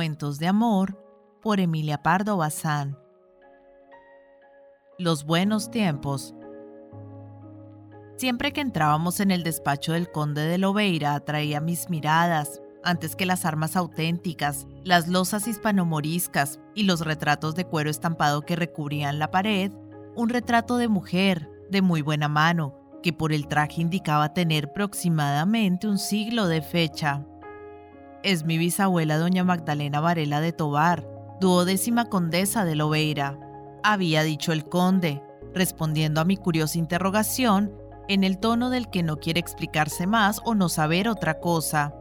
Cuentos de amor por Emilia Pardo Bazán. Los buenos tiempos. Siempre que entrábamos en el despacho del conde de Lobeira atraía mis miradas, antes que las armas auténticas, las losas hispanomoriscas y los retratos de cuero estampado que recubrían la pared, un retrato de mujer, de muy buena mano, que por el traje indicaba tener aproximadamente un siglo de fecha. Es mi bisabuela doña Magdalena Varela de Tobar, duodécima condesa de Lobeira, había dicho el conde, respondiendo a mi curiosa interrogación en el tono del que no quiere explicarse más o no saber otra cosa.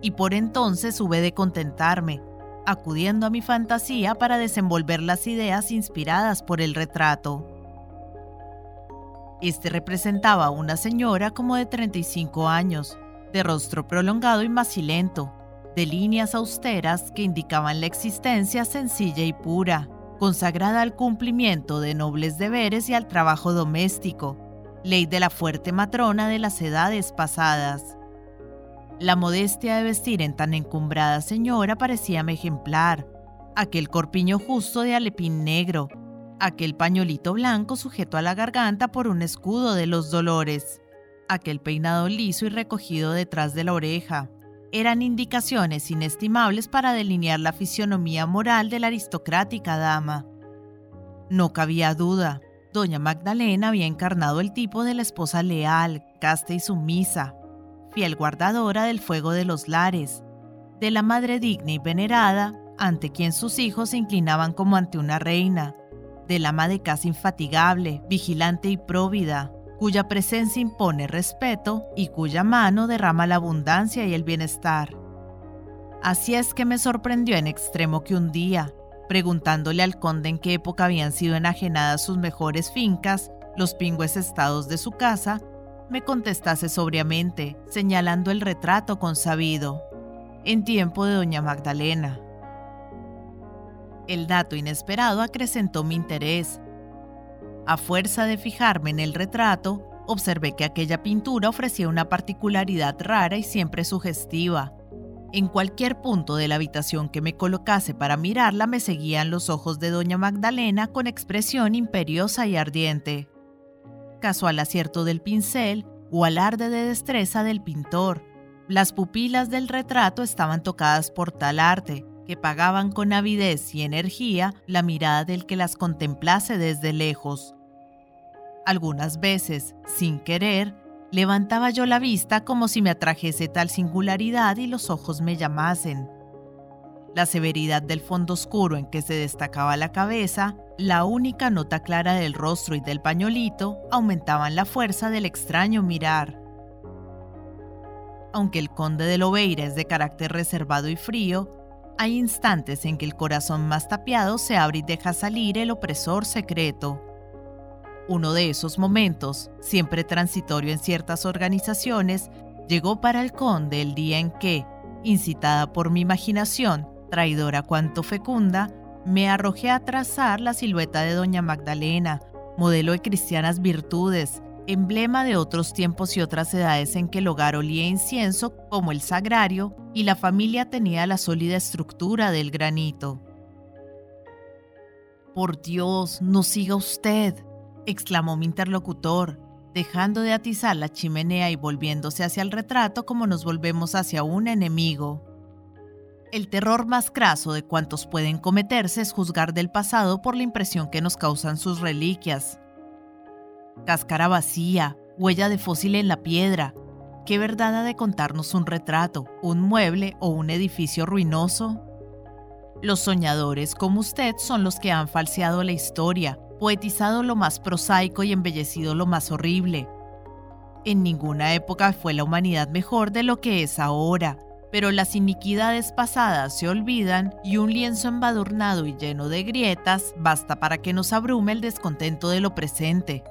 Y por entonces hube de contentarme, acudiendo a mi fantasía para desenvolver las ideas inspiradas por el retrato. Este representaba a una señora como de 35 años, de rostro prolongado y macilento, de líneas austeras que indicaban la existencia sencilla y pura, consagrada al cumplimiento de nobles deberes y al trabajo doméstico, ley de la fuerte matrona de las edades pasadas. La modestia de vestir en tan encumbrada señora parecíame ejemplar, aquel corpiño justo de alepín negro, aquel pañolito blanco sujeto a la garganta por un escudo de los dolores, aquel peinado liso y recogido detrás de la oreja, eran indicaciones inestimables para delinear la fisionomía moral de la aristocrática dama. No cabía duda, doña Magdalena había encarnado el tipo de la esposa leal, casta y sumisa, fiel guardadora del fuego de los lares, de la madre digna y venerada, ante quien sus hijos se inclinaban como ante una reina, del ama de casa infatigable, vigilante y próvida, cuya presencia impone respeto y cuya mano derrama la abundancia y el bienestar. Así es que me sorprendió en extremo que un día, preguntándole al conde en qué época habían sido enajenadas sus mejores fincas, los pingües estados de su casa, me contestase sobriamente, señalando el retrato consabido, en tiempo de doña Magdalena. El dato inesperado acrecentó mi interés, a fuerza de fijarme en el retrato, observé que aquella pintura ofrecía una particularidad rara y siempre sugestiva. En cualquier punto de la habitación que me colocase para mirarla me seguían los ojos de doña Magdalena con expresión imperiosa y ardiente. Casual acierto del pincel o alarde de destreza del pintor, las pupilas del retrato estaban tocadas por tal arte que pagaban con avidez y energía la mirada del que las contemplase desde lejos. Algunas veces, sin querer, levantaba yo la vista como si me atrajese tal singularidad y los ojos me llamasen. La severidad del fondo oscuro en que se destacaba la cabeza, la única nota clara del rostro y del pañolito aumentaban la fuerza del extraño mirar. Aunque el conde de Lobeira es de carácter reservado y frío, hay instantes en que el corazón más tapiado se abre y deja salir el opresor secreto. Uno de esos momentos, siempre transitorio en ciertas organizaciones, llegó para el conde el día en que, incitada por mi imaginación, traidora cuanto fecunda, me arrojé a trazar la silueta de doña Magdalena, modelo de cristianas virtudes, emblema de otros tiempos y otras edades en que el hogar olía incienso como el sagrario y la familia tenía la sólida estructura del granito. Por Dios, no siga usted, exclamó mi interlocutor, dejando de atizar la chimenea y volviéndose hacia el retrato como nos volvemos hacia un enemigo. El terror más craso de cuantos pueden cometerse es juzgar del pasado por la impresión que nos causan sus reliquias. Cáscara vacía, huella de fósil en la piedra. ¿Qué verdad ha de contarnos un retrato, un mueble o un edificio ruinoso? Los soñadores como usted son los que han falseado la historia, poetizado lo más prosaico y embellecido lo más horrible. En ninguna época fue la humanidad mejor de lo que es ahora, pero las iniquidades pasadas se olvidan y un lienzo embadurnado y lleno de grietas basta para que nos abrume el descontento de lo presente.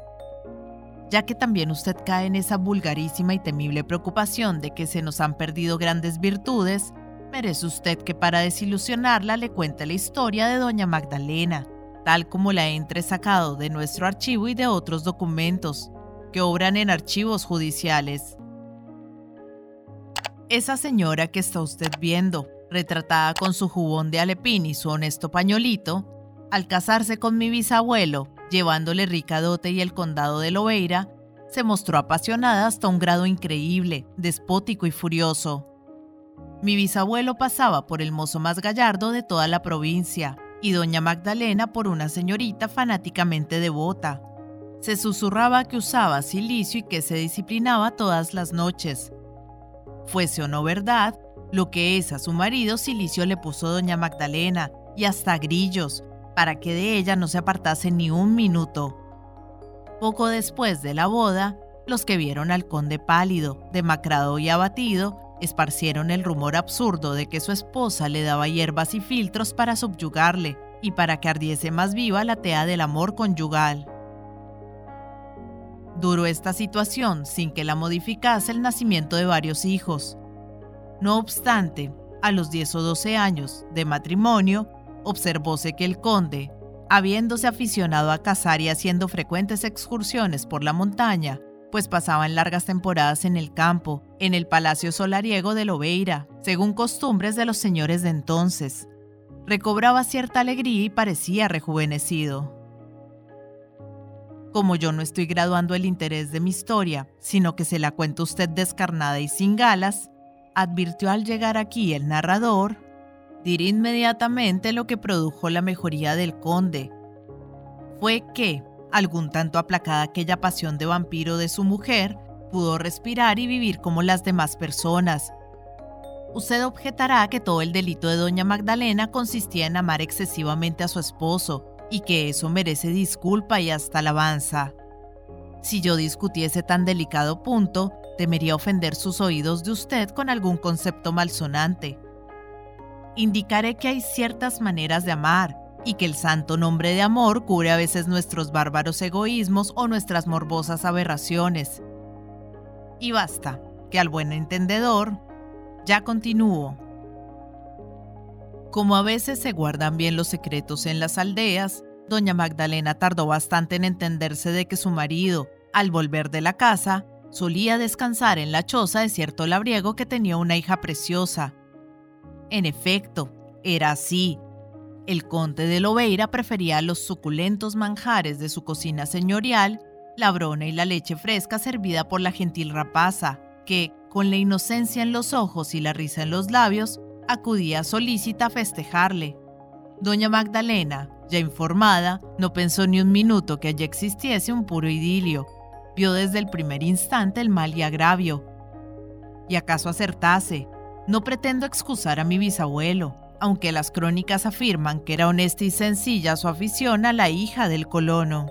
Ya que también usted cae en esa vulgarísima y temible preocupación de que se nos han perdido grandes virtudes, merece usted que para desilusionarla le cuente la historia de doña Magdalena, tal como la he entresacado de nuestro archivo y de otros documentos que obran en archivos judiciales. Esa señora que está usted viendo, retratada con su jubón de alepín y su honesto pañolito, al casarse con mi bisabuelo, llevándole rica dote y el condado de Lobeira, se mostró apasionada hasta un grado increíble, despótico y furioso. Mi bisabuelo pasaba por el mozo más gallardo de toda la provincia y doña Magdalena por una señorita fanáticamente devota. Se susurraba que usaba silicio y que se disciplinaba todas las noches. Fuese o no verdad, lo que es a su marido silicio le puso doña Magdalena y hasta grillos, para que de ella no se apartase ni un minuto. Poco después de la boda, los que vieron al conde pálido, demacrado y abatido, esparcieron el rumor absurdo de que su esposa le daba hierbas y filtros para subyugarle y para que ardiese más viva la tea del amor conyugal. Duró esta situación sin que la modificase el nacimiento de varios hijos. No obstante, a los 10 o 12 años de matrimonio, observóse que el conde, habiéndose aficionado a cazar y haciendo frecuentes excursiones por la montaña, pues pasaban largas temporadas en el campo, en el palacio solariego de Lobeira, según costumbres de los señores de entonces. Recobraba cierta alegría y parecía rejuvenecido. Como yo no estoy graduando el interés de mi historia, sino que se la cuenta usted descarnada y sin galas, advirtió al llegar aquí el narrador, diré inmediatamente lo que produjo la mejoría del conde. Fue que, algún tanto aplacada aquella pasión de vampiro de su mujer, pudo respirar y vivir como las demás personas. Usted objetará que todo el delito de doña Magdalena consistía en amar excesivamente a su esposo y que eso merece disculpa y hasta alabanza. Si yo discutiese tan delicado punto, temería ofender sus oídos de usted con algún concepto malsonante indicaré que hay ciertas maneras de amar y que el santo nombre de amor cubre a veces nuestros bárbaros egoísmos o nuestras morbosas aberraciones. Y basta, que al buen entendedor, ya continúo. Como a veces se guardan bien los secretos en las aldeas, doña Magdalena tardó bastante en entenderse de que su marido, al volver de la casa, solía descansar en la choza de cierto labriego que tenía una hija preciosa, en efecto, era así. El conde de Lobeira prefería los suculentos manjares de su cocina señorial, la brona y la leche fresca servida por la gentil rapaza, que, con la inocencia en los ojos y la risa en los labios, acudía solícita a festejarle. Doña Magdalena, ya informada, no pensó ni un minuto que allí existiese un puro idilio. Vio desde el primer instante el mal y agravio. ¿Y acaso acertase? No pretendo excusar a mi bisabuelo, aunque las crónicas afirman que era honesta y sencilla su afición a la hija del colono.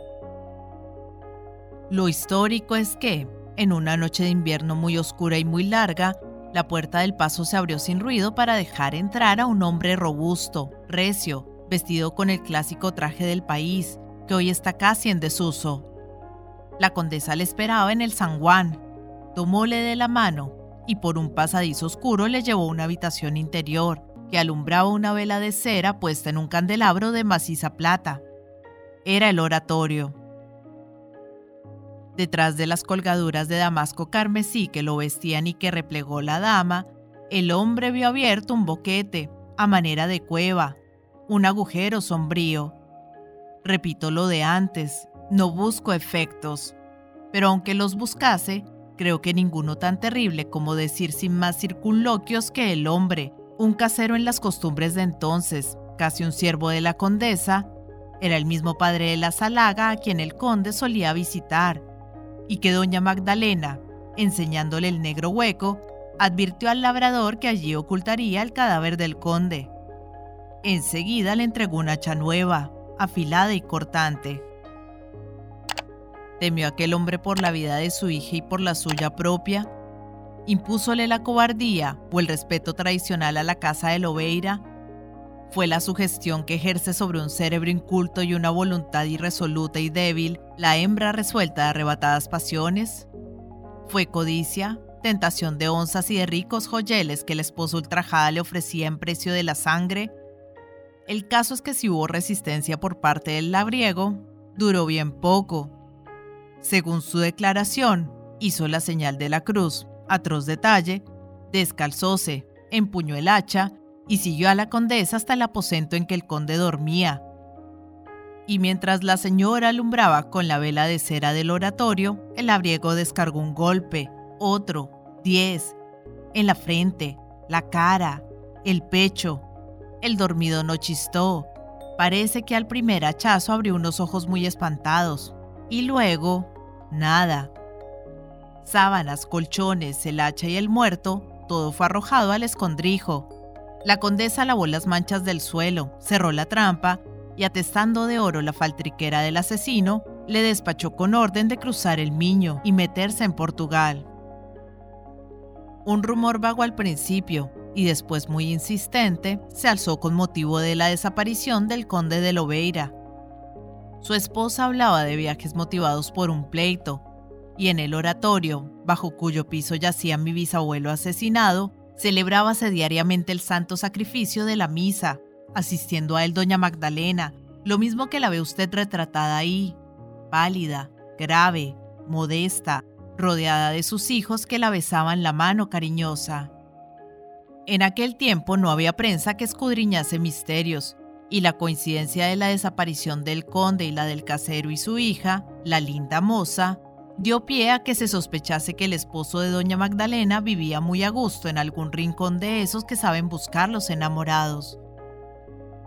Lo histórico es que, en una noche de invierno muy oscura y muy larga, la puerta del paso se abrió sin ruido para dejar entrar a un hombre robusto, recio, vestido con el clásico traje del país, que hoy está casi en desuso. La condesa le esperaba en el San Juan. Tomóle de la mano y por un pasadizo oscuro le llevó a una habitación interior que alumbraba una vela de cera puesta en un candelabro de maciza plata. Era el oratorio. Detrás de las colgaduras de damasco carmesí que lo vestían y que replegó la dama, el hombre vio abierto un boquete, a manera de cueva, un agujero sombrío. Repito lo de antes, no busco efectos, pero aunque los buscase, Creo que ninguno tan terrible como decir sin más circunloquios que el hombre, un casero en las costumbres de entonces, casi un siervo de la condesa, era el mismo padre de la Salaga a quien el conde solía visitar, y que doña Magdalena, enseñándole el negro hueco, advirtió al labrador que allí ocultaría el cadáver del conde. Enseguida le entregó una hacha nueva, afilada y cortante. ¿Temió aquel hombre por la vida de su hija y por la suya propia? ¿Impúsole la cobardía o el respeto tradicional a la casa de Lobeira? ¿Fue la sugestión que ejerce sobre un cerebro inculto y una voluntad irresoluta y débil la hembra resuelta de arrebatadas pasiones? ¿Fue codicia, tentación de onzas y de ricos joyeles que el esposo ultrajada le ofrecía en precio de la sangre? El caso es que si hubo resistencia por parte del labriego, duró bien poco según su declaración, hizo la señal de la cruz, atroz detalle, descalzóse, empuñó el hacha y siguió a la condesa hasta el aposento en que el conde dormía. Y mientras la señora alumbraba con la vela de cera del oratorio, el labriego descargó un golpe, otro, diez, en la frente, la cara, el pecho. El dormido no chistó. Parece que al primer hachazo abrió unos ojos muy espantados. Y luego, nada. Sábanas, colchones, el hacha y el muerto, todo fue arrojado al escondrijo. La condesa lavó las manchas del suelo, cerró la trampa y atestando de oro la faltriquera del asesino, le despachó con orden de cruzar el Miño y meterse en Portugal. Un rumor vago al principio y después muy insistente se alzó con motivo de la desaparición del conde de Lobeira. Su esposa hablaba de viajes motivados por un pleito, y en el oratorio, bajo cuyo piso yacía mi bisabuelo asesinado, celebrábase diariamente el santo sacrificio de la misa, asistiendo a él doña Magdalena, lo mismo que la ve usted retratada ahí, pálida, grave, modesta, rodeada de sus hijos que la besaban la mano cariñosa. En aquel tiempo no había prensa que escudriñase misterios, y la coincidencia de la desaparición del conde y la del casero y su hija, la linda moza, dio pie a que se sospechase que el esposo de doña Magdalena vivía muy a gusto en algún rincón de esos que saben buscar los enamorados.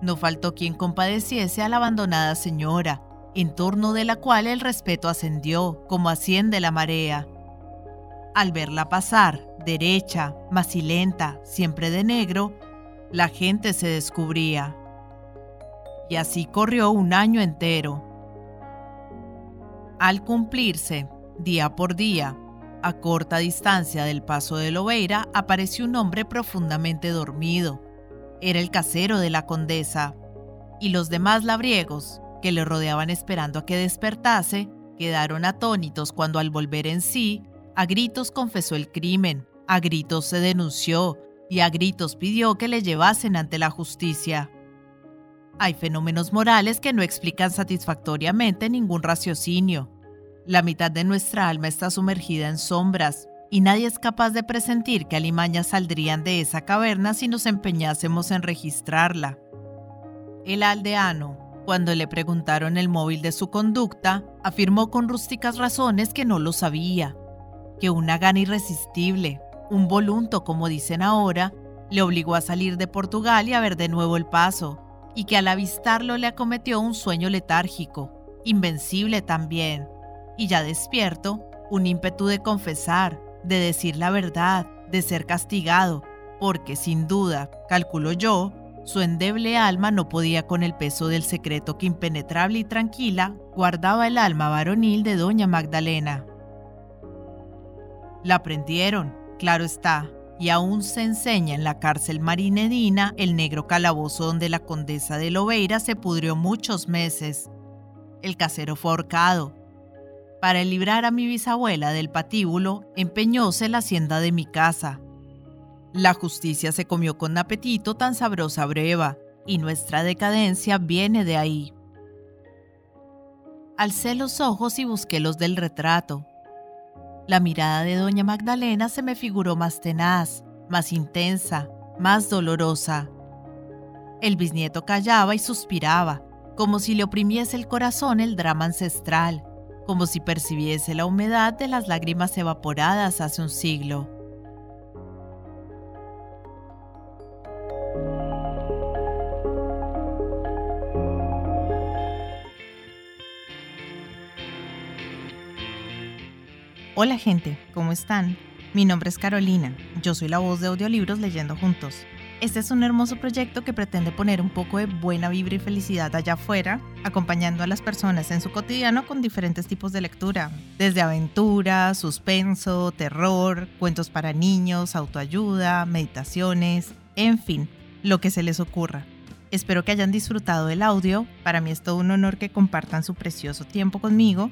No faltó quien compadeciese a la abandonada señora, en torno de la cual el respeto ascendió, como asciende la marea. Al verla pasar, derecha, macilenta, siempre de negro, la gente se descubría. Y así corrió un año entero. Al cumplirse, día por día, a corta distancia del paso de Lobeira, apareció un hombre profundamente dormido. Era el casero de la condesa. Y los demás labriegos, que le rodeaban esperando a que despertase, quedaron atónitos cuando al volver en sí, a gritos confesó el crimen, a gritos se denunció y a gritos pidió que le llevasen ante la justicia. Hay fenómenos morales que no explican satisfactoriamente ningún raciocinio. La mitad de nuestra alma está sumergida en sombras, y nadie es capaz de presentir que alimañas saldrían de esa caverna si nos empeñásemos en registrarla. El aldeano, cuando le preguntaron el móvil de su conducta, afirmó con rústicas razones que no lo sabía, que una gana irresistible, un volunto como dicen ahora, le obligó a salir de Portugal y a ver de nuevo el paso, y que al avistarlo le acometió un sueño letárgico, invencible también, y ya despierto, un ímpetu de confesar, de decir la verdad, de ser castigado, porque sin duda, calculo yo, su endeble alma no podía con el peso del secreto que impenetrable y tranquila guardaba el alma varonil de doña Magdalena. La prendieron, claro está, y aún se enseña en la cárcel marinedina el negro calabozo donde la condesa de Lobeira se pudrió muchos meses. El casero fue ahorcado. Para librar a mi bisabuela del patíbulo, empeñóse la hacienda de mi casa, la justicia se comió con apetito tan sabrosa breva, y nuestra decadencia viene de ahí. Alcé los ojos y busqué los del retrato. La mirada de doña Magdalena se me figuró más tenaz, más intensa, más dolorosa. El bisnieto callaba y suspiraba, como si le oprimiese el corazón el drama ancestral, como si percibiese la humedad de las lágrimas evaporadas hace un siglo. Hola gente, ¿cómo están? Mi nombre es Carolina, yo soy la voz de audiolibros leyendo juntos. Este es un hermoso proyecto que pretende poner un poco de buena vibra y felicidad allá afuera, acompañando a las personas en su cotidiano con diferentes tipos de lectura, desde aventura, suspenso, terror, cuentos para niños, autoayuda, meditaciones, en fin, lo que se les ocurra. Espero que hayan disfrutado del audio, para mí es todo un honor que compartan su precioso tiempo conmigo